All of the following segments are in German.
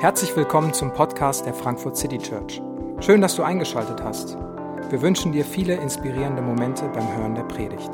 Herzlich willkommen zum Podcast der Frankfurt City Church. Schön, dass du eingeschaltet hast. Wir wünschen dir viele inspirierende Momente beim Hören der Predigt.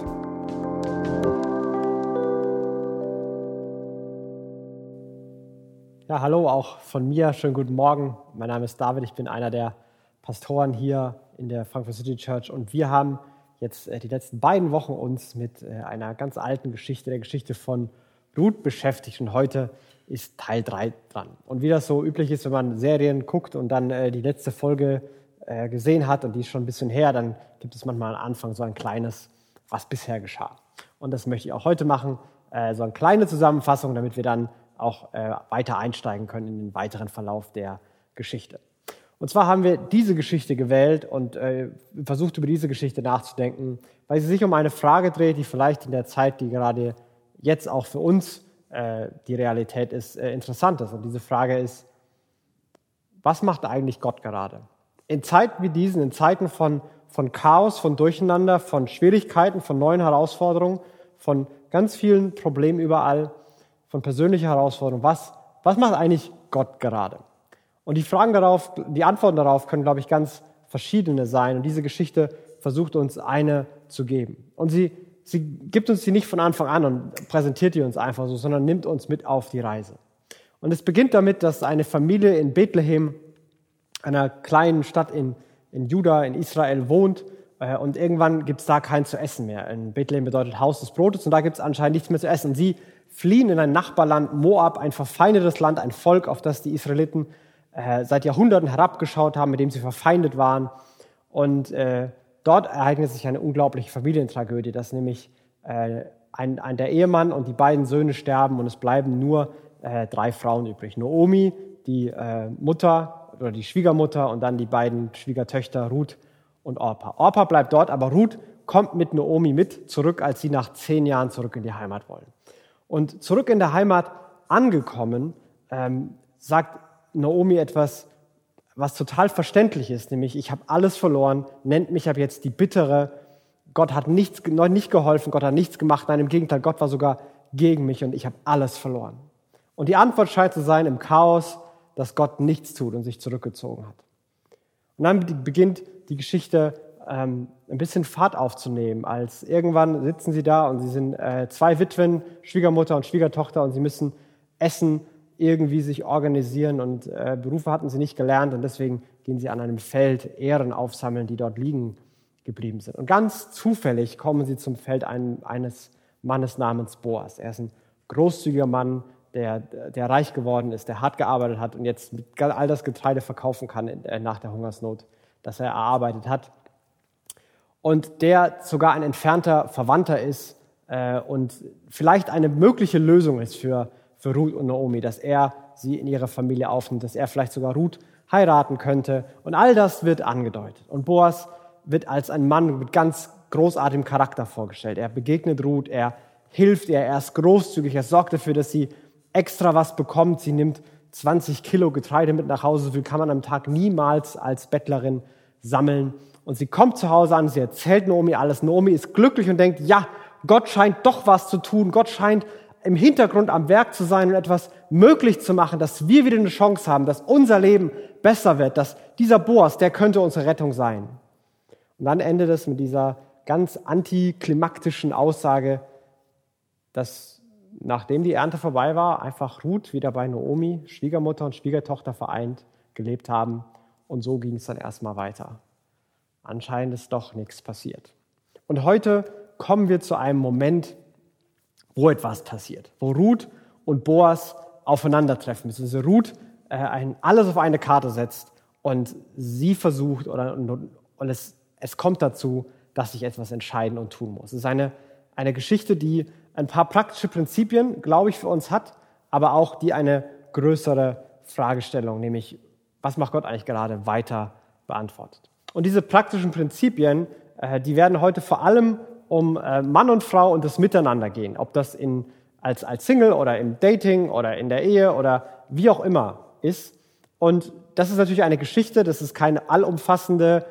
Ja, hallo auch von mir. Schönen guten Morgen. Mein Name ist David. Ich bin einer der Pastoren hier in der Frankfurt City Church und wir haben jetzt äh, die letzten beiden Wochen uns mit äh, einer ganz alten Geschichte, der Geschichte von Ruth beschäftigt und heute ist Teil 3 dran. Und wie das so üblich ist, wenn man Serien guckt und dann äh, die letzte Folge äh, gesehen hat und die ist schon ein bisschen her, dann gibt es manchmal am Anfang so ein kleines, was bisher geschah. Und das möchte ich auch heute machen, äh, so eine kleine Zusammenfassung, damit wir dann auch äh, weiter einsteigen können in den weiteren Verlauf der Geschichte. Und zwar haben wir diese Geschichte gewählt und äh, versucht über diese Geschichte nachzudenken, weil sie sich um eine Frage dreht, die vielleicht in der Zeit, die gerade jetzt auch für uns äh, die Realität ist, äh, interessant ist. Und diese Frage ist, was macht eigentlich Gott gerade? In Zeiten wie diesen, in Zeiten von, von Chaos, von Durcheinander, von Schwierigkeiten, von neuen Herausforderungen, von ganz vielen Problemen überall, von persönlicher Herausforderung, was, was macht eigentlich Gott gerade? Und die Fragen darauf, die Antworten darauf können, glaube ich, ganz verschiedene sein. Und diese Geschichte versucht uns eine zu geben. Und sie sie gibt uns die nicht von Anfang an und präsentiert die uns einfach so, sondern nimmt uns mit auf die Reise. Und es beginnt damit, dass eine Familie in Bethlehem, einer kleinen Stadt in, in Juda, in Israel, wohnt. Äh, und irgendwann gibt es da kein zu essen mehr. In Bethlehem bedeutet Haus des Brotes und da gibt es anscheinend nichts mehr zu essen. Sie fliehen in ein Nachbarland Moab, ein verfeindetes Land, ein Volk, auf das die Israeliten äh, seit Jahrhunderten herabgeschaut haben, mit dem sie verfeindet waren. Und äh, dort ereignet sich eine unglaubliche Familientragödie, dass nämlich äh, ein, ein, der Ehemann und die beiden Söhne sterben und es bleiben nur äh, drei Frauen übrig. Naomi, die äh, Mutter oder die Schwiegermutter und dann die beiden Schwiegertöchter Ruth und Orpa. Orpa bleibt dort, aber Ruth kommt mit Naomi mit zurück, als sie nach zehn Jahren zurück in die Heimat wollen. Und zurück in der Heimat angekommen, ähm, sagt Naomi etwas was total verständlich ist, nämlich ich habe alles verloren, nennt mich ab jetzt die Bittere. Gott hat nichts, nicht geholfen, Gott hat nichts gemacht. Nein, im Gegenteil, Gott war sogar gegen mich und ich habe alles verloren. Und die Antwort scheint zu sein im Chaos, dass Gott nichts tut und sich zurückgezogen hat. Und dann beginnt die Geschichte ähm, ein bisschen Fahrt aufzunehmen, als irgendwann sitzen sie da und sie sind äh, zwei Witwen, Schwiegermutter und Schwiegertochter und sie müssen essen irgendwie sich organisieren und äh, Berufe hatten sie nicht gelernt und deswegen gehen sie an einem Feld Ehren aufsammeln, die dort liegen geblieben sind. Und ganz zufällig kommen sie zum Feld ein, eines Mannes namens Boas. Er ist ein großzügiger Mann, der, der reich geworden ist, der hart gearbeitet hat und jetzt all das Getreide verkaufen kann äh, nach der Hungersnot, das er erarbeitet hat. Und der sogar ein entfernter Verwandter ist äh, und vielleicht eine mögliche Lösung ist für für Ruth und Naomi, dass er sie in ihre Familie aufnimmt, dass er vielleicht sogar Ruth heiraten könnte. Und all das wird angedeutet. Und Boas wird als ein Mann mit ganz großartigem Charakter vorgestellt. Er begegnet Ruth, er hilft ihr, er ist großzügig, er sorgt dafür, dass sie extra was bekommt. Sie nimmt 20 Kilo Getreide mit nach Hause, so viel kann man am Tag niemals als Bettlerin sammeln. Und sie kommt zu Hause an, sie erzählt Naomi alles. Naomi ist glücklich und denkt, ja, Gott scheint doch was zu tun. Gott scheint im Hintergrund am Werk zu sein und etwas möglich zu machen, dass wir wieder eine Chance haben, dass unser Leben besser wird, dass dieser Boas, der könnte unsere Rettung sein. Und dann endet es mit dieser ganz antiklimaktischen Aussage, dass nachdem die Ernte vorbei war, einfach Ruth wieder bei Naomi, Schwiegermutter und Schwiegertochter vereint gelebt haben. Und so ging es dann erstmal weiter. Anscheinend ist doch nichts passiert. Und heute kommen wir zu einem Moment, wo etwas passiert, wo Ruth und Boas aufeinandertreffen, Also Ruth äh, ein, alles auf eine Karte setzt und sie versucht oder und, und es, es kommt dazu, dass sich etwas entscheiden und tun muss. Es ist eine, eine Geschichte, die ein paar praktische Prinzipien, glaube ich, für uns hat, aber auch die eine größere Fragestellung, nämlich was macht Gott eigentlich gerade weiter beantwortet. Und diese praktischen Prinzipien, äh, die werden heute vor allem um äh, Mann und Frau und das Miteinander gehen, ob das in, als, als Single oder im Dating oder in der Ehe oder wie auch immer ist. Und das ist natürlich eine Geschichte, das ist keine allumfassende,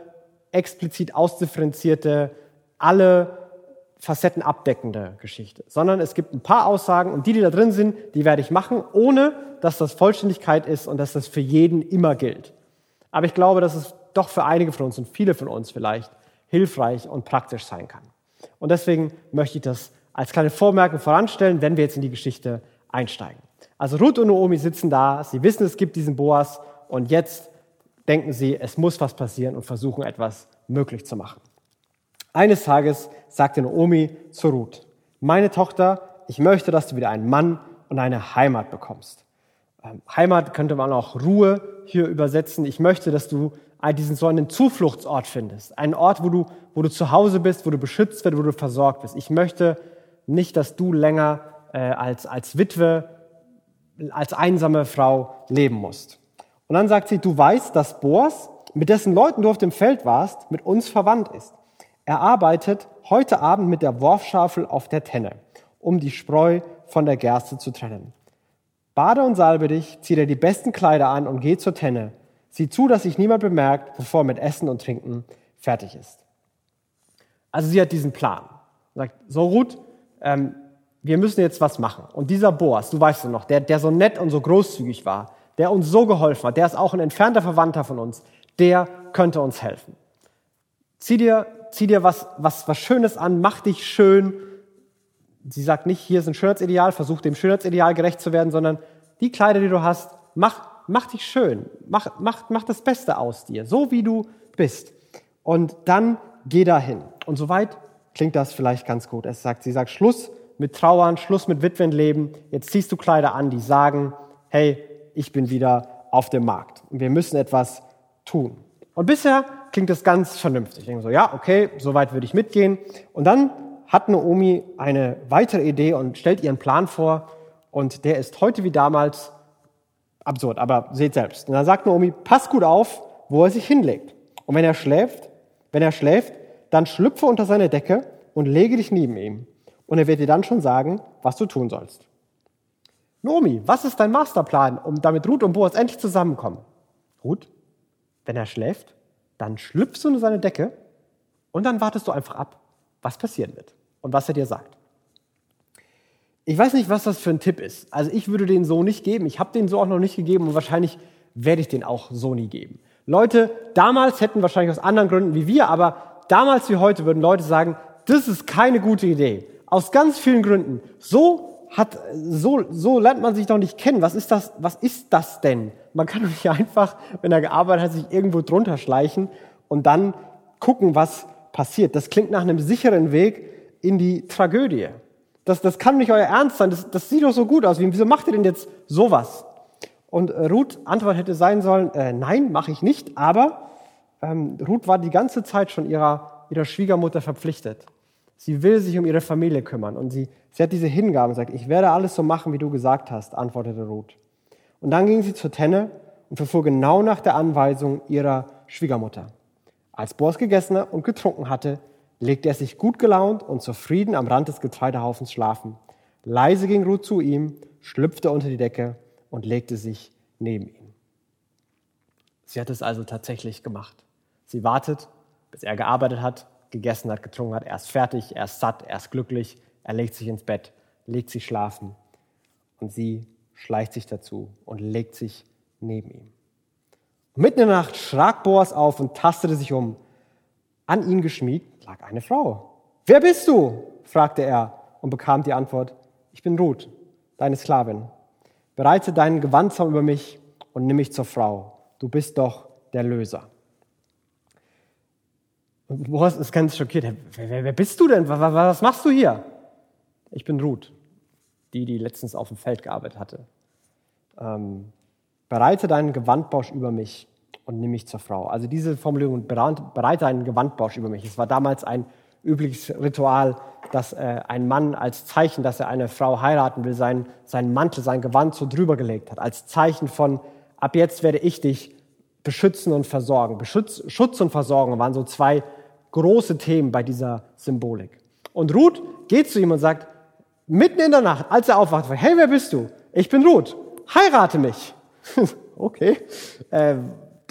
explizit ausdifferenzierte, alle facettenabdeckende Geschichte, sondern es gibt ein paar Aussagen und die, die da drin sind, die werde ich machen, ohne dass das Vollständigkeit ist und dass das für jeden immer gilt. Aber ich glaube, dass es doch für einige von uns und viele von uns vielleicht hilfreich und praktisch sein kann. Und deswegen möchte ich das als kleine Vormerkung voranstellen, wenn wir jetzt in die Geschichte einsteigen. Also Ruth und Naomi sitzen da, sie wissen, es gibt diesen Boas und jetzt denken sie, es muss was passieren und versuchen etwas möglich zu machen. Eines Tages sagte Naomi zu Ruth, meine Tochter, ich möchte, dass du wieder einen Mann und eine Heimat bekommst. Ähm, Heimat könnte man auch Ruhe hier übersetzen. Ich möchte, dass du diesen so einen Zufluchtsort findest. Einen Ort, wo du, wo du zu Hause bist, wo du beschützt wirst, wo du versorgt bist. Ich möchte nicht, dass du länger äh, als, als Witwe, als einsame Frau leben musst. Und dann sagt sie, du weißt, dass Boas, mit dessen Leuten du auf dem Feld warst, mit uns verwandt ist. Er arbeitet heute Abend mit der Worfschafel auf der Tenne, um die Spreu von der Gerste zu trennen. Bade und salbe dich, zieh dir die besten Kleider an und geh zur Tenne. Sieh zu, dass sich niemand bemerkt, bevor mit Essen und Trinken fertig ist. Also sie hat diesen Plan. Sagt, so Ruth, ähm, wir müssen jetzt was machen. Und dieser Boas, du weißt ja noch, der, der so nett und so großzügig war, der uns so geholfen hat, der ist auch ein entfernter Verwandter von uns, der könnte uns helfen. Zieh dir, zieh dir was, was, was Schönes an, mach dich schön, sie sagt nicht, hier ist ein Schönheitsideal, versuch dem Schönheitsideal gerecht zu werden, sondern die Kleider, die du hast, mach, mach dich schön, mach, mach, mach das Beste aus dir, so wie du bist. Und dann geh dahin. Und soweit klingt das vielleicht ganz gut. Es sagt, sie sagt, Schluss mit Trauern, Schluss mit Witwenleben. Jetzt ziehst du Kleider an, die sagen, hey, ich bin wieder auf dem Markt. Und wir müssen etwas tun. Und bisher klingt das ganz vernünftig. Ich denke so, ja, okay, soweit würde ich mitgehen. Und dann hat Naomi eine weitere Idee und stellt ihren Plan vor und der ist heute wie damals absurd, aber seht selbst. Und dann sagt Naomi, pass gut auf, wo er sich hinlegt. Und wenn er schläft, wenn er schläft, dann schlüpfe unter seine Decke und lege dich neben ihm. Und er wird dir dann schon sagen, was du tun sollst. Naomi, was ist dein Masterplan, um damit Ruth und Boas endlich zusammenkommen? Ruth, wenn er schläft, dann schlüpfst du unter seine Decke und dann wartest du einfach ab, was passieren wird und was er dir sagt. Ich weiß nicht, was das für ein Tipp ist. Also ich würde den so nicht geben. Ich habe den so auch noch nicht gegeben und wahrscheinlich werde ich den auch so nie geben. Leute damals hätten wahrscheinlich aus anderen Gründen wie wir, aber damals wie heute würden Leute sagen, das ist keine gute Idee. Aus ganz vielen Gründen. So hat, so, so lernt man sich doch nicht kennen. Was ist das, was ist das denn? Man kann doch nicht einfach, wenn er gearbeitet hat, sich irgendwo drunter schleichen und dann gucken, was passiert. Das klingt nach einem sicheren Weg, in die Tragödie. Das, das kann nicht euer Ernst sein. Das, das sieht doch so gut aus. Wieso macht ihr denn jetzt sowas? Und äh, Ruth Antwort hätte sein sollen, äh, nein, mache ich nicht. Aber ähm, Ruth war die ganze Zeit schon ihrer, ihrer Schwiegermutter verpflichtet. Sie will sich um ihre Familie kümmern. Und sie, sie hat diese Hingabe und sagt, ich werde alles so machen, wie du gesagt hast, antwortete Ruth. Und dann ging sie zur Tenne und verfuhr genau nach der Anweisung ihrer Schwiegermutter. Als Boas gegessen und getrunken hatte, legte er sich gut gelaunt und zufrieden am Rand des Getreidehaufens schlafen. Leise ging Ruth zu ihm, schlüpfte unter die Decke und legte sich neben ihn. Sie hat es also tatsächlich gemacht. Sie wartet, bis er gearbeitet hat, gegessen hat, getrunken hat. Er ist fertig, er ist satt, er ist glücklich. Er legt sich ins Bett, legt sich schlafen. Und sie schleicht sich dazu und legt sich neben ihm. Mitten in der Nacht schrak Boas auf und tastete sich um. An ihn geschmiegt lag eine Frau. Wer bist du? fragte er und bekam die Antwort, ich bin Ruth, deine Sklavin. Bereite deinen Gewandsaum über mich und nimm mich zur Frau. Du bist doch der Löser. Und Boas ist ganz schockiert. Wer, wer, wer bist du denn? Was, was machst du hier? Ich bin Ruth, die, die letztens auf dem Feld gearbeitet hatte. Ähm, bereite deinen Gewandbausch über mich und nimm mich zur Frau. Also diese Formulierung, bereite einen Gewandbausch über mich. Es war damals ein übliches Ritual, dass äh, ein Mann als Zeichen, dass er eine Frau heiraten will, seinen, seinen Mantel, sein Gewand so drüber gelegt hat. Als Zeichen von, ab jetzt werde ich dich beschützen und versorgen. Beschutz, Schutz und Versorgung waren so zwei große Themen bei dieser Symbolik. Und Ruth geht zu ihm und sagt, mitten in der Nacht, als er aufwacht, hey, wer bist du? Ich bin Ruth. Heirate mich. okay. Äh,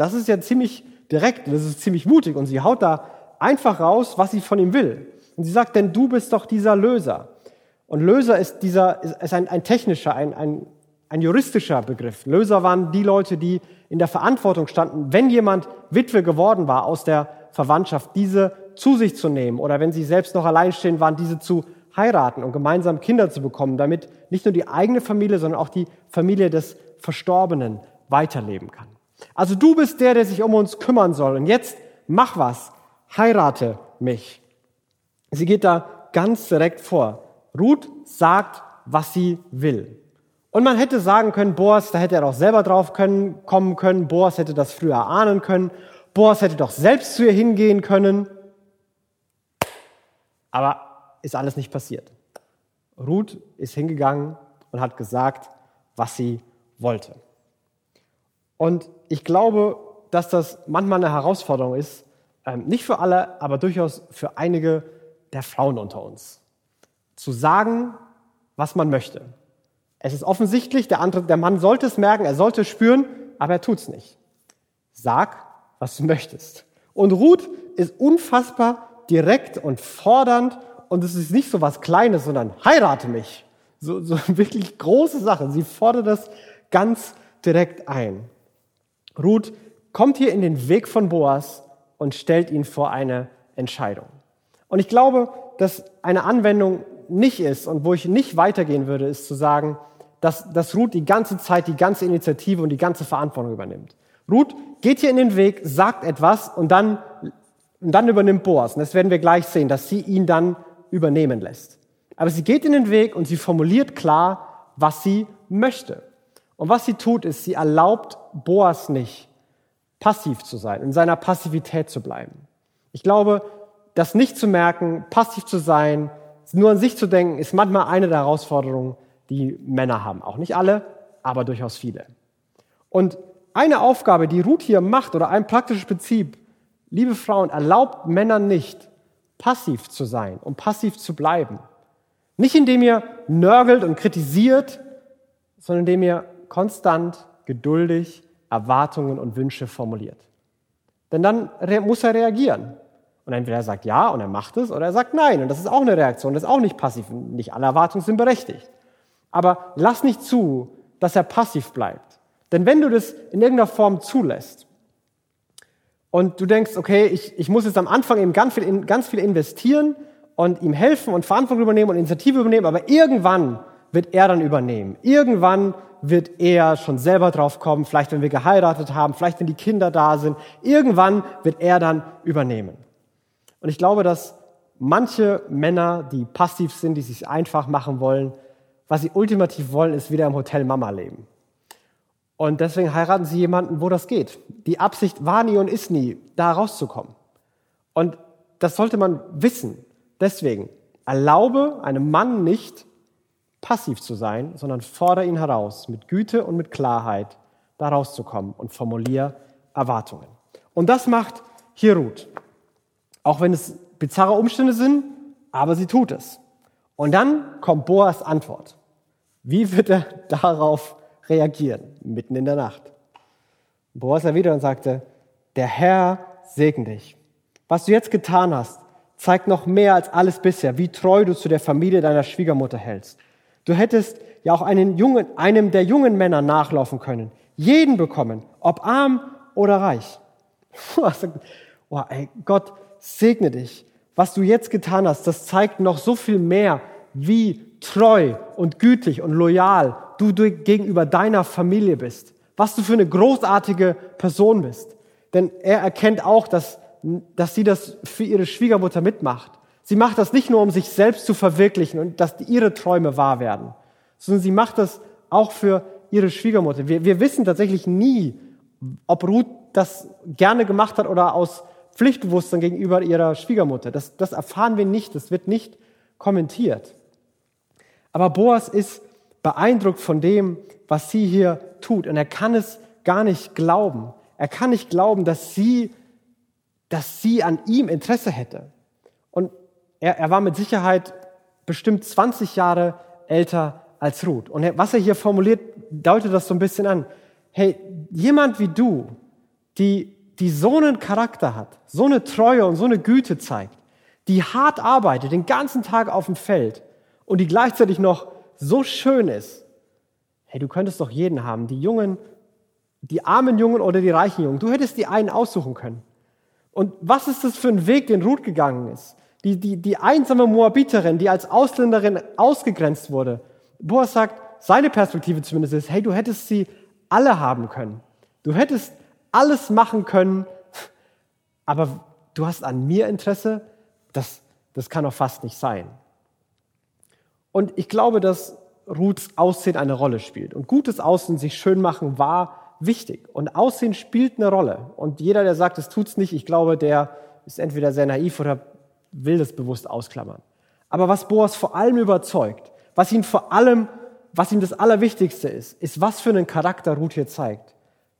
das ist ja ziemlich direkt, das ist ziemlich mutig und sie haut da einfach raus, was sie von ihm will. Und sie sagt, denn du bist doch dieser Löser. Und Löser ist, dieser, ist ein, ein technischer, ein, ein, ein juristischer Begriff. Löser waren die Leute, die in der Verantwortung standen, wenn jemand Witwe geworden war aus der Verwandtschaft, diese zu sich zu nehmen oder wenn sie selbst noch alleinstehend waren, diese zu heiraten und gemeinsam Kinder zu bekommen, damit nicht nur die eigene Familie, sondern auch die Familie des Verstorbenen weiterleben kann. Also du bist der, der sich um uns kümmern soll. Und jetzt mach was, heirate mich. Sie geht da ganz direkt vor. Ruth sagt, was sie will. Und man hätte sagen können, Boas, da hätte er doch selber drauf können, kommen können. Boas hätte das früher ahnen können. Boas hätte doch selbst zu ihr hingehen können. Aber ist alles nicht passiert. Ruth ist hingegangen und hat gesagt, was sie wollte. Und ich glaube, dass das manchmal eine Herausforderung ist, ähm, nicht für alle, aber durchaus für einige der Frauen unter uns. Zu sagen, was man möchte. Es ist offensichtlich, der, andere, der Mann sollte es merken, er sollte es spüren, aber er tut es nicht. Sag, was du möchtest. Und Ruth ist unfassbar direkt und fordernd und es ist nicht so was Kleines, sondern heirate mich. So, so wirklich große Sache. Sie fordert das ganz direkt ein. Ruth kommt hier in den Weg von Boas und stellt ihn vor eine Entscheidung. Und ich glaube, dass eine Anwendung nicht ist und wo ich nicht weitergehen würde, ist zu sagen, dass, dass Ruth die ganze Zeit die ganze Initiative und die ganze Verantwortung übernimmt. Ruth geht hier in den Weg, sagt etwas und dann, und dann übernimmt Boas. Und das werden wir gleich sehen, dass sie ihn dann übernehmen lässt. Aber sie geht in den Weg und sie formuliert klar, was sie möchte. Und was sie tut, ist, sie erlaubt Boas nicht, passiv zu sein, in seiner Passivität zu bleiben. Ich glaube, das nicht zu merken, passiv zu sein, nur an sich zu denken, ist manchmal eine der Herausforderungen, die Männer haben. Auch nicht alle, aber durchaus viele. Und eine Aufgabe, die Ruth hier macht, oder ein praktisches Prinzip, liebe Frauen, erlaubt Männern nicht, passiv zu sein und passiv zu bleiben. Nicht indem ihr nörgelt und kritisiert, sondern indem ihr konstant, geduldig Erwartungen und Wünsche formuliert. Denn dann muss er reagieren. Und entweder er sagt ja und er macht es oder er sagt nein. Und das ist auch eine Reaktion, das ist auch nicht passiv. Nicht alle Erwartungen sind berechtigt. Aber lass nicht zu, dass er passiv bleibt. Denn wenn du das in irgendeiner Form zulässt und du denkst, okay, ich, ich muss jetzt am Anfang eben ganz viel, ganz viel investieren und ihm helfen und Verantwortung übernehmen und Initiative übernehmen, aber irgendwann wird er dann übernehmen. Irgendwann wird er schon selber drauf kommen, vielleicht wenn wir geheiratet haben, vielleicht wenn die Kinder da sind. Irgendwann wird er dann übernehmen. Und ich glaube, dass manche Männer, die passiv sind, die sich einfach machen wollen, was sie ultimativ wollen, ist wieder im Hotel Mama leben. Und deswegen heiraten sie jemanden, wo das geht. Die Absicht war nie und ist nie, da rauszukommen. Und das sollte man wissen. Deswegen erlaube einem Mann nicht, passiv zu sein, sondern fordere ihn heraus, mit Güte und mit Klarheit da rauszukommen und formuliere Erwartungen. Und das macht hier Ruth. Auch wenn es bizarre Umstände sind, aber sie tut es. Und dann kommt Boas Antwort. Wie wird er darauf reagieren? Mitten in der Nacht. Boas erwidert und sagte, der Herr segne dich. Was du jetzt getan hast, zeigt noch mehr als alles bisher, wie treu du zu der Familie deiner Schwiegermutter hältst. Du hättest ja auch einen jungen, einem der jungen Männer nachlaufen können. Jeden bekommen, ob arm oder reich. Oh, ey, Gott segne dich. Was du jetzt getan hast, das zeigt noch so viel mehr, wie treu und gütig und loyal du gegenüber deiner Familie bist. Was du für eine großartige Person bist. Denn er erkennt auch, dass, dass sie das für ihre Schwiegermutter mitmacht. Sie macht das nicht nur, um sich selbst zu verwirklichen und dass ihre Träume wahr werden, sondern sie macht das auch für ihre Schwiegermutter. Wir, wir wissen tatsächlich nie, ob Ruth das gerne gemacht hat oder aus Pflichtbewusstsein gegenüber ihrer Schwiegermutter. Das, das erfahren wir nicht, das wird nicht kommentiert. Aber Boas ist beeindruckt von dem, was sie hier tut. Und er kann es gar nicht glauben. Er kann nicht glauben, dass sie, dass sie an ihm Interesse hätte. Er, er war mit Sicherheit bestimmt 20 Jahre älter als Ruth. Und was er hier formuliert, deutet das so ein bisschen an. Hey, jemand wie du, die, die so einen Charakter hat, so eine Treue und so eine Güte zeigt, die hart arbeitet, den ganzen Tag auf dem Feld und die gleichzeitig noch so schön ist. Hey, du könntest doch jeden haben, die Jungen, die armen Jungen oder die reichen Jungen. Du hättest die einen aussuchen können. Und was ist das für ein Weg, den Ruth gegangen ist? Die, die, die einsame Moabiterin, die als Ausländerin ausgegrenzt wurde. Boas sagt, seine Perspektive zumindest ist, hey, du hättest sie alle haben können. Du hättest alles machen können, aber du hast an mir Interesse, das, das kann doch fast nicht sein. Und ich glaube, dass Ruths Aussehen eine Rolle spielt. Und gutes Aussehen, sich schön machen, war wichtig. Und Aussehen spielt eine Rolle. Und jeder, der sagt, es tut's nicht, ich glaube, der ist entweder sehr naiv oder will das bewusst ausklammern. Aber was Boas vor allem überzeugt, was ihn vor allem, was ihm das Allerwichtigste ist, ist, was für einen Charakter Ruth hier zeigt,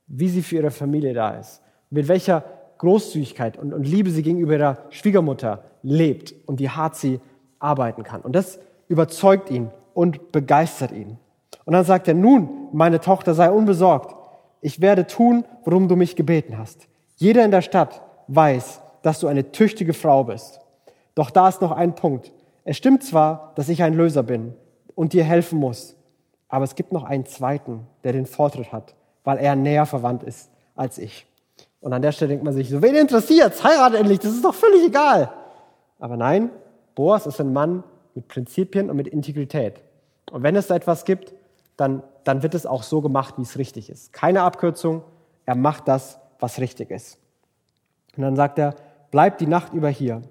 wie sie für ihre Familie da ist, mit welcher Großzügigkeit und, und Liebe sie gegenüber ihrer Schwiegermutter lebt und wie hart sie arbeiten kann. Und das überzeugt ihn und begeistert ihn. Und dann sagt er, nun, meine Tochter, sei unbesorgt. Ich werde tun, worum du mich gebeten hast. Jeder in der Stadt weiß, dass du eine tüchtige Frau bist. Doch da ist noch ein Punkt. Es stimmt zwar, dass ich ein Löser bin und dir helfen muss, aber es gibt noch einen zweiten, der den Vortritt hat, weil er näher verwandt ist als ich. Und an der Stelle denkt man sich so, wen interessiert's? Heirat endlich, das ist doch völlig egal. Aber nein, Boas ist ein Mann mit Prinzipien und mit Integrität. Und wenn es da etwas gibt, dann, dann wird es auch so gemacht, wie es richtig ist. Keine Abkürzung, er macht das, was richtig ist. Und dann sagt er, bleib die Nacht über hier.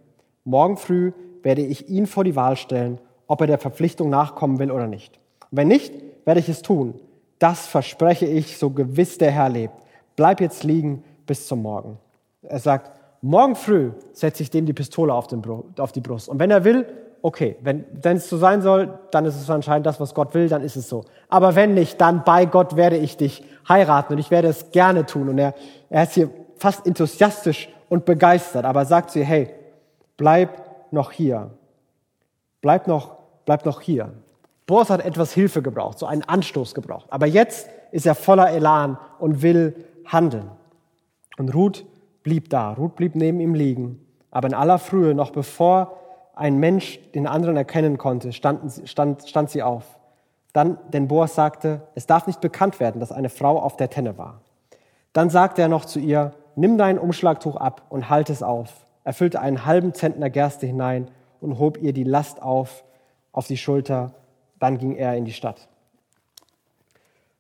Morgen früh werde ich ihn vor die Wahl stellen, ob er der Verpflichtung nachkommen will oder nicht. wenn nicht, werde ich es tun. Das verspreche ich, so gewiss der Herr lebt. Bleib jetzt liegen bis zum Morgen. Er sagt, morgen früh setze ich dem die Pistole auf, auf die Brust. Und wenn er will, okay. Wenn, wenn es so sein soll, dann ist es anscheinend das, was Gott will, dann ist es so. Aber wenn nicht, dann bei Gott werde ich dich heiraten und ich werde es gerne tun. Und er, er ist hier fast enthusiastisch und begeistert, aber sagt sie, hey, bleib noch hier. Bleib noch, bleib noch hier. Boas hat etwas Hilfe gebraucht, so einen Anstoß gebraucht. Aber jetzt ist er voller Elan und will handeln. Und Ruth blieb da. Ruth blieb neben ihm liegen. Aber in aller Frühe, noch bevor ein Mensch den anderen erkennen konnte, stand, stand, stand sie auf. Dann, denn Boas sagte, es darf nicht bekannt werden, dass eine Frau auf der Tenne war. Dann sagte er noch zu ihr, nimm dein Umschlagtuch ab und halt es auf er füllte einen halben Zentner Gerste hinein und hob ihr die Last auf, auf die Schulter. Dann ging er in die Stadt.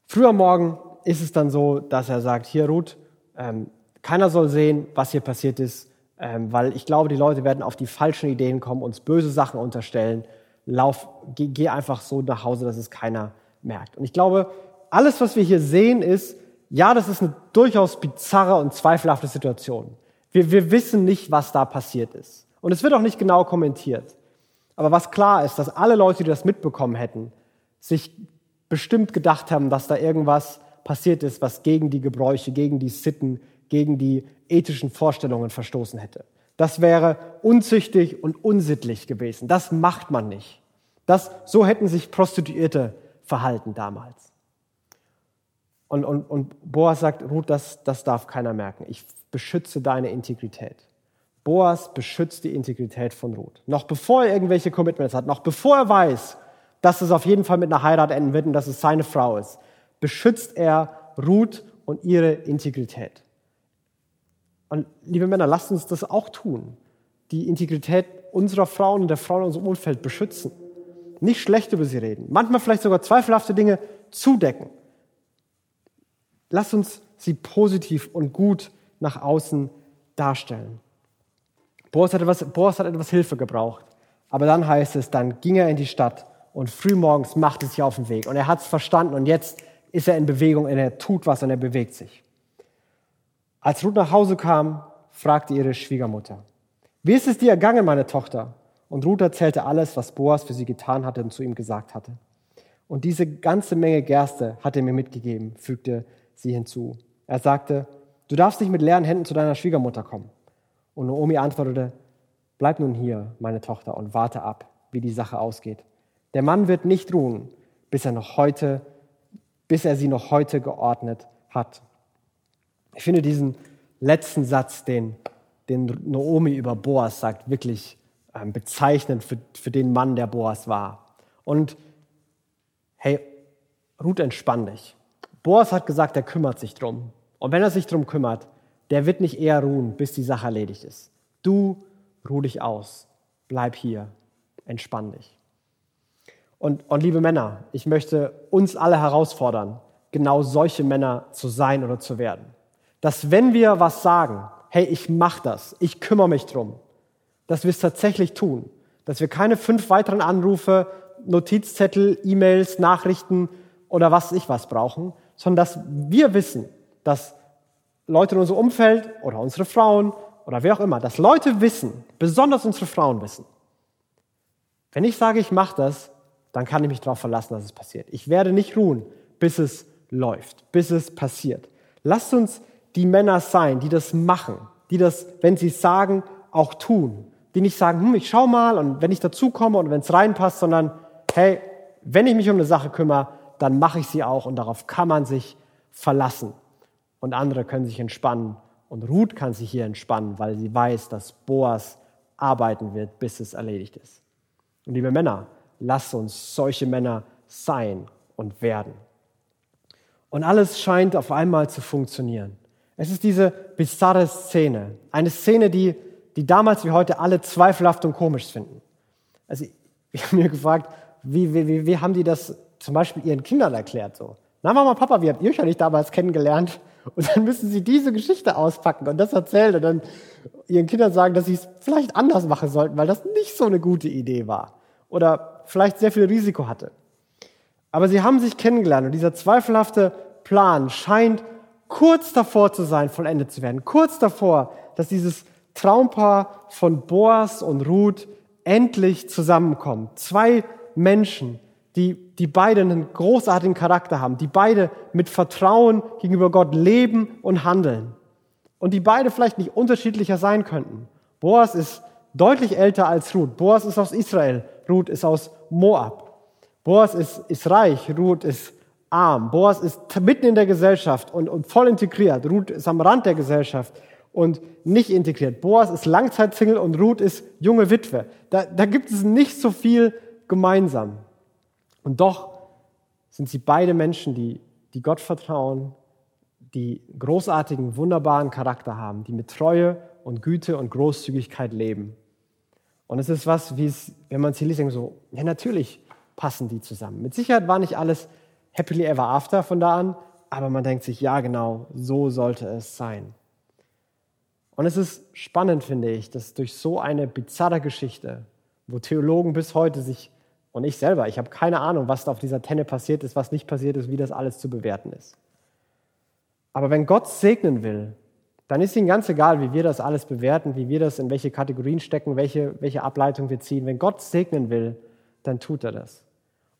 Früh am Morgen ist es dann so, dass er sagt, hier Ruth, ähm, keiner soll sehen, was hier passiert ist, ähm, weil ich glaube, die Leute werden auf die falschen Ideen kommen, uns böse Sachen unterstellen. Lauf, geh, geh einfach so nach Hause, dass es keiner merkt. Und ich glaube, alles, was wir hier sehen, ist, ja, das ist eine durchaus bizarre und zweifelhafte Situation. Wir, wir wissen nicht, was da passiert ist. Und es wird auch nicht genau kommentiert. Aber was klar ist, dass alle Leute, die das mitbekommen hätten, sich bestimmt gedacht haben, dass da irgendwas passiert ist, was gegen die Gebräuche, gegen die Sitten, gegen die ethischen Vorstellungen verstoßen hätte. Das wäre unzüchtig und unsittlich gewesen. Das macht man nicht. Das, so hätten sich Prostituierte verhalten damals. Und, und, und Boas sagt, Ruth, das, das darf keiner merken. Ich beschütze deine Integrität. Boas beschützt die Integrität von Ruth. Noch bevor er irgendwelche Commitments hat, noch bevor er weiß, dass es auf jeden Fall mit einer Heirat enden wird und dass es seine Frau ist, beschützt er Ruth und ihre Integrität. Und liebe Männer, lasst uns das auch tun. Die Integrität unserer Frauen und der Frauen in unserem Umfeld beschützen. Nicht schlecht über sie reden. Manchmal vielleicht sogar zweifelhafte Dinge zudecken. Lasst uns sie positiv und gut nach außen darstellen. Boas hat, etwas, Boas hat etwas Hilfe gebraucht. Aber dann heißt es, dann ging er in die Stadt und frühmorgens machte sich auf den Weg. Und er hat es verstanden und jetzt ist er in Bewegung und er tut was und er bewegt sich. Als Ruth nach Hause kam, fragte ihre Schwiegermutter, wie ist es dir ergangen, meine Tochter? Und Ruth erzählte alles, was Boas für sie getan hatte und zu ihm gesagt hatte. Und diese ganze Menge Gerste hat er mir mitgegeben, fügte sie hinzu. Er sagte, Du darfst nicht mit leeren Händen zu deiner Schwiegermutter kommen. Und Naomi antwortete, bleib nun hier, meine Tochter, und warte ab, wie die Sache ausgeht. Der Mann wird nicht ruhen, bis er noch heute, bis er sie noch heute geordnet hat. Ich finde diesen letzten Satz, den, den Naomi über Boas sagt, wirklich ähm, bezeichnend für, für den Mann, der Boas war. Und hey, Ruth, entspann dich. Boas hat gesagt, er kümmert sich drum. Und wenn er sich drum kümmert, der wird nicht eher ruhen, bis die Sache erledigt ist. Du ruh dich aus. Bleib hier. Entspann dich. Und, und liebe Männer, ich möchte uns alle herausfordern, genau solche Männer zu sein oder zu werden. Dass wenn wir was sagen, hey, ich mach das, ich kümmere mich drum, dass wir es tatsächlich tun. Dass wir keine fünf weiteren Anrufe, Notizzettel, E-Mails, Nachrichten oder was ich was brauchen, sondern dass wir wissen, dass Leute in unserem Umfeld oder unsere Frauen oder wer auch immer, dass Leute wissen, besonders unsere Frauen wissen, wenn ich sage, ich mache das, dann kann ich mich darauf verlassen, dass es passiert. Ich werde nicht ruhen, bis es läuft, bis es passiert. Lasst uns die Männer sein, die das machen, die das, wenn sie es sagen, auch tun. Die nicht sagen, hm, ich schau mal und wenn ich dazukomme und wenn es reinpasst, sondern hey, wenn ich mich um eine Sache kümmere, dann mache ich sie auch und darauf kann man sich verlassen. Und andere können sich entspannen und Ruth kann sich hier entspannen, weil sie weiß, dass Boas arbeiten wird, bis es erledigt ist. Und liebe Männer, lasst uns solche Männer sein und werden. Und alles scheint auf einmal zu funktionieren. Es ist diese bizarre Szene. Eine Szene, die, die damals wie heute alle zweifelhaft und komisch finden. Also ich habe mir gefragt, wie, wie, wie, wie haben die das zum Beispiel ihren Kindern erklärt? So, na Mama, Papa, wie habt ihr euch eigentlich damals kennengelernt? Und dann müssen sie diese Geschichte auspacken und das erzählen und dann ihren Kindern sagen, dass sie es vielleicht anders machen sollten, weil das nicht so eine gute Idee war oder vielleicht sehr viel Risiko hatte. Aber sie haben sich kennengelernt und dieser zweifelhafte Plan scheint kurz davor zu sein, vollendet zu werden. Kurz davor, dass dieses Traumpaar von Boas und Ruth endlich zusammenkommt. Zwei Menschen, die, die beide einen großartigen Charakter haben, die beide mit Vertrauen gegenüber Gott leben und handeln. Und die beide vielleicht nicht unterschiedlicher sein könnten. Boas ist deutlich älter als Ruth. Boas ist aus Israel, Ruth ist aus Moab. Boas ist, ist reich, Ruth ist arm. Boas ist mitten in der Gesellschaft und, und voll integriert. Ruth ist am Rand der Gesellschaft und nicht integriert. Boas ist Langzeitsingle und Ruth ist junge Witwe. Da, da gibt es nicht so viel gemeinsam. Und doch sind sie beide Menschen, die, die Gott vertrauen, die großartigen, wunderbaren Charakter haben, die mit Treue und Güte und Großzügigkeit leben. Und es ist was, wie es, wenn man es hier liest, so, ja, natürlich passen die zusammen. Mit Sicherheit war nicht alles happily ever after von da an, aber man denkt sich, ja, genau, so sollte es sein. Und es ist spannend, finde ich, dass durch so eine bizarre Geschichte, wo Theologen bis heute sich und ich selber, ich habe keine Ahnung, was auf dieser Tenne passiert ist, was nicht passiert ist, wie das alles zu bewerten ist. Aber wenn Gott segnen will, dann ist ihm ganz egal, wie wir das alles bewerten, wie wir das in welche Kategorien stecken, welche, welche Ableitung wir ziehen. Wenn Gott segnen will, dann tut er das.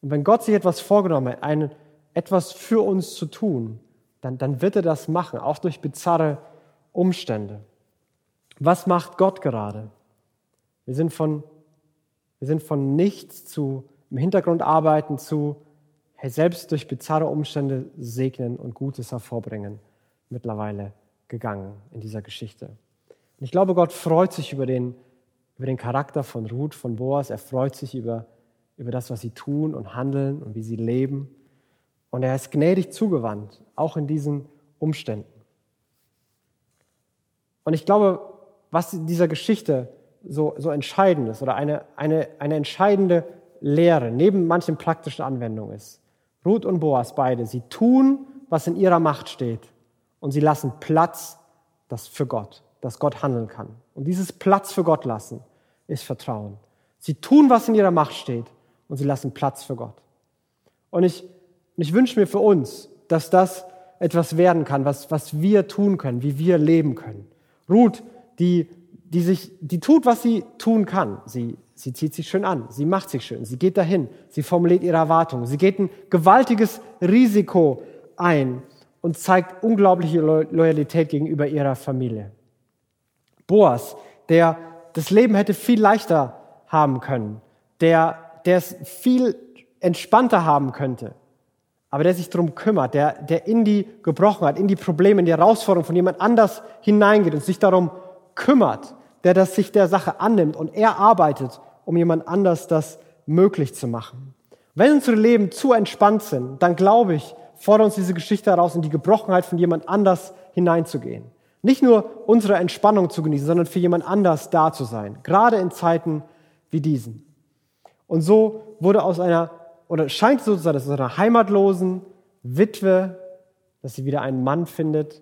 Und wenn Gott sich etwas vorgenommen hat, ein, etwas für uns zu tun, dann, dann wird er das machen, auch durch bizarre Umstände. Was macht Gott gerade? Wir sind von wir sind von nichts zu im Hintergrund arbeiten zu selbst durch bizarre Umstände segnen und Gutes hervorbringen mittlerweile gegangen in dieser Geschichte. Und ich glaube, Gott freut sich über den, über den Charakter von Ruth, von Boas. Er freut sich über, über das, was sie tun und handeln und wie sie leben. Und er ist gnädig zugewandt, auch in diesen Umständen. Und ich glaube, was dieser Geschichte so, so entscheidend ist oder eine, eine, eine entscheidende Lehre neben manchen praktischen Anwendungen ist. Ruth und Boas beide, sie tun, was in ihrer Macht steht und sie lassen Platz das für Gott, dass Gott handeln kann. Und dieses Platz für Gott lassen ist Vertrauen. Sie tun, was in ihrer Macht steht und sie lassen Platz für Gott. Und ich, ich wünsche mir für uns, dass das etwas werden kann, was, was wir tun können, wie wir leben können. Ruth, die die, sich, die tut, was sie tun kann. Sie, sie zieht sich schön an, sie macht sich schön, sie geht dahin, sie formuliert ihre Erwartungen, sie geht ein gewaltiges Risiko ein und zeigt unglaubliche Loyalität gegenüber ihrer Familie. Boas, der das Leben hätte viel leichter haben können, der, der es viel entspannter haben könnte, aber der sich darum kümmert, der, der in die Gebrochenheit, in die Probleme, in die Herausforderungen von jemand anders hineingeht und sich darum kümmert, der das sich der Sache annimmt und er arbeitet, um jemand anders das möglich zu machen. Wenn unsere Leben zu entspannt sind, dann glaube ich, fordert uns diese Geschichte heraus, in die Gebrochenheit von jemand anders hineinzugehen. Nicht nur unsere Entspannung zu genießen, sondern für jemand anders da zu sein, gerade in Zeiten wie diesen. Und so wurde aus einer, oder scheint so zu sein, dass aus einer heimatlosen Witwe, dass sie wieder einen Mann findet,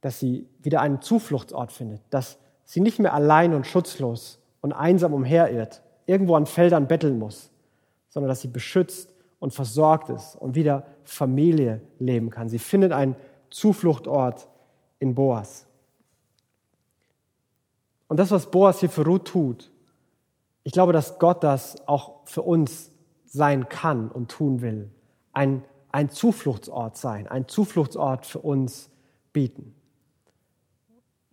dass sie wieder einen Zufluchtsort findet, dass sie nicht mehr allein und schutzlos und einsam umherirrt, irgendwo an Feldern betteln muss, sondern dass sie beschützt und versorgt ist und wieder Familie leben kann. Sie findet einen Zufluchtort in Boas. Und das, was Boas hier für Ruth tut, ich glaube, dass Gott das auch für uns sein kann und tun will. Ein, ein Zufluchtsort sein, ein Zufluchtsort für uns bieten.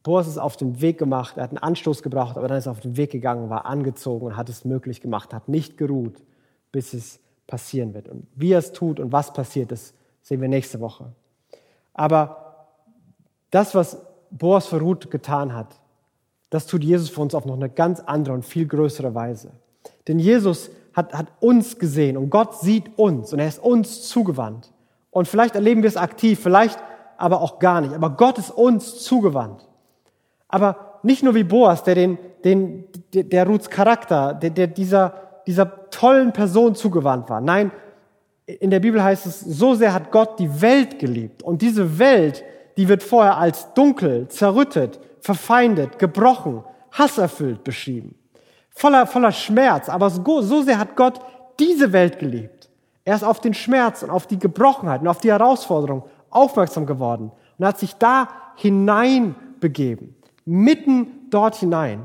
Boas ist auf den Weg gemacht, er hat einen Anstoß gebraucht, aber dann ist er auf den Weg gegangen, war angezogen und hat es möglich gemacht, hat nicht geruht, bis es passieren wird. Und wie er es tut und was passiert, das sehen wir nächste Woche. Aber das, was Boas für Ruth getan hat, das tut Jesus für uns auf noch eine ganz andere und viel größere Weise. Denn Jesus hat, hat uns gesehen und Gott sieht uns und er ist uns zugewandt. Und vielleicht erleben wir es aktiv, vielleicht aber auch gar nicht. Aber Gott ist uns zugewandt. Aber nicht nur wie Boas, der den, den, der, Ruths Charakter, der, der dieser, dieser tollen Person zugewandt war. Nein, in der Bibel heißt es, so sehr hat Gott die Welt geliebt. Und diese Welt, die wird vorher als dunkel, zerrüttet, verfeindet, gebrochen, hasserfüllt beschrieben. Voller, voller Schmerz. Aber so, so sehr hat Gott diese Welt geliebt. Er ist auf den Schmerz und auf die Gebrochenheit und auf die Herausforderung aufmerksam geworden und hat sich da hineinbegeben. Mitten dort hinein.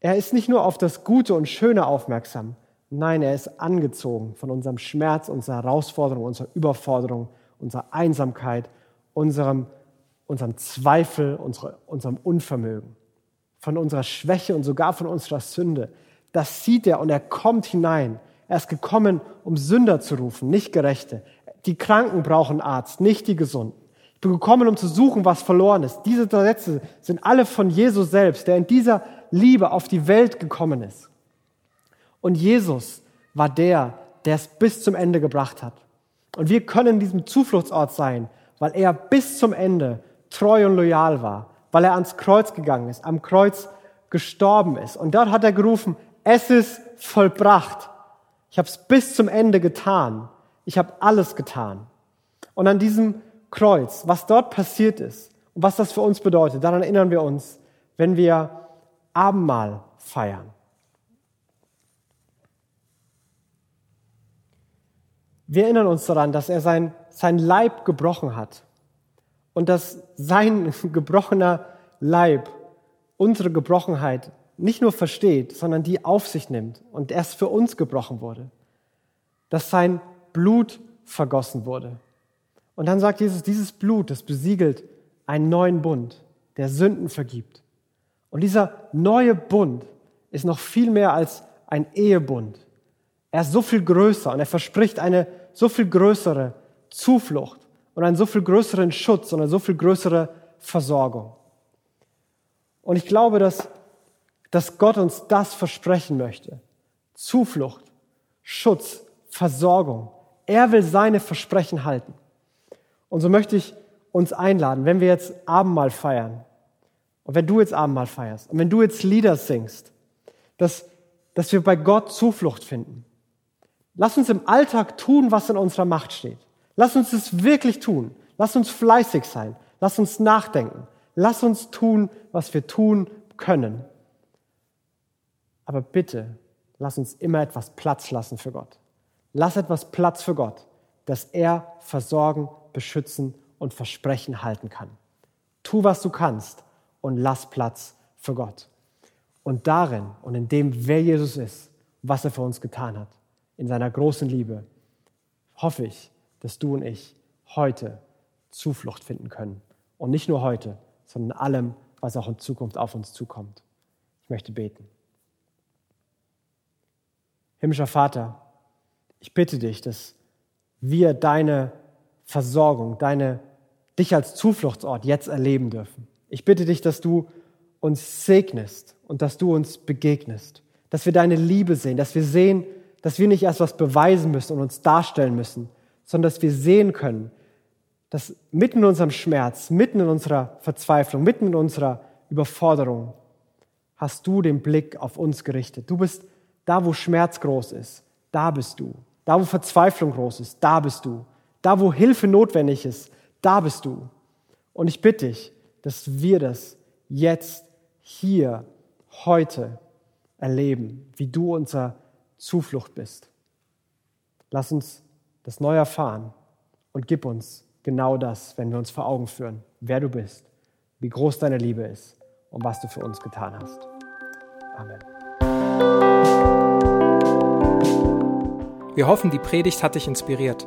Er ist nicht nur auf das Gute und Schöne aufmerksam. Nein, er ist angezogen von unserem Schmerz, unserer Herausforderung, unserer Überforderung, unserer Einsamkeit, unserem unserem Zweifel, unserem Unvermögen, von unserer Schwäche und sogar von unserer Sünde. Das sieht er und er kommt hinein. Er ist gekommen, um Sünder zu rufen, nicht Gerechte. Die Kranken brauchen Arzt, nicht die Gesunden. Bin gekommen, um zu suchen, was verloren ist. Diese Sätze sind alle von Jesus selbst, der in dieser Liebe auf die Welt gekommen ist. Und Jesus war der, der es bis zum Ende gebracht hat. Und wir können in diesem Zufluchtsort sein, weil er bis zum Ende treu und loyal war, weil er ans Kreuz gegangen ist, am Kreuz gestorben ist. Und dort hat er gerufen, es ist vollbracht. Ich habe es bis zum Ende getan. Ich habe alles getan. Und an diesem Kreuz, was dort passiert ist und was das für uns bedeutet, daran erinnern wir uns, wenn wir Abendmahl feiern. Wir erinnern uns daran, dass er sein, sein Leib gebrochen hat und dass sein gebrochener Leib unsere Gebrochenheit nicht nur versteht, sondern die auf sich nimmt und erst für uns gebrochen wurde. Dass sein Blut vergossen wurde. Und dann sagt Jesus, dieses Blut, das besiegelt einen neuen Bund, der Sünden vergibt. Und dieser neue Bund ist noch viel mehr als ein Ehebund. Er ist so viel größer und er verspricht eine so viel größere Zuflucht und einen so viel größeren Schutz und eine so viel größere Versorgung. Und ich glaube, dass, dass Gott uns das versprechen möchte. Zuflucht, Schutz, Versorgung. Er will seine Versprechen halten. Und so möchte ich uns einladen, wenn wir jetzt Abendmahl feiern und wenn du jetzt Abendmahl feierst und wenn du jetzt Lieder singst, dass, dass wir bei Gott Zuflucht finden. Lass uns im Alltag tun, was in unserer Macht steht. Lass uns es wirklich tun. Lass uns fleißig sein. Lass uns nachdenken. Lass uns tun, was wir tun können. Aber bitte, lass uns immer etwas Platz lassen für Gott. Lass etwas Platz für Gott, dass er versorgen, beschützen und Versprechen halten kann. Tu, was du kannst und lass Platz für Gott. Und darin und in dem, wer Jesus ist, was er für uns getan hat, in seiner großen Liebe, hoffe ich, dass du und ich heute Zuflucht finden können. Und nicht nur heute, sondern allem, was auch in Zukunft auf uns zukommt. Ich möchte beten. Himmlischer Vater, ich bitte dich, dass wir deine Versorgung, deine, dich als Zufluchtsort jetzt erleben dürfen. Ich bitte dich, dass du uns segnest und dass du uns begegnest. Dass wir deine Liebe sehen, dass wir sehen, dass wir nicht erst was beweisen müssen und uns darstellen müssen, sondern dass wir sehen können, dass mitten in unserem Schmerz, mitten in unserer Verzweiflung, mitten in unserer Überforderung, hast du den Blick auf uns gerichtet. Du bist da, wo Schmerz groß ist, da bist du. Da, wo Verzweiflung groß ist, da bist du. Da, wo Hilfe notwendig ist, da bist du. Und ich bitte dich, dass wir das jetzt, hier, heute erleben, wie du unser Zuflucht bist. Lass uns das neu erfahren und gib uns genau das, wenn wir uns vor Augen führen, wer du bist, wie groß deine Liebe ist und was du für uns getan hast. Amen. Wir hoffen, die Predigt hat dich inspiriert.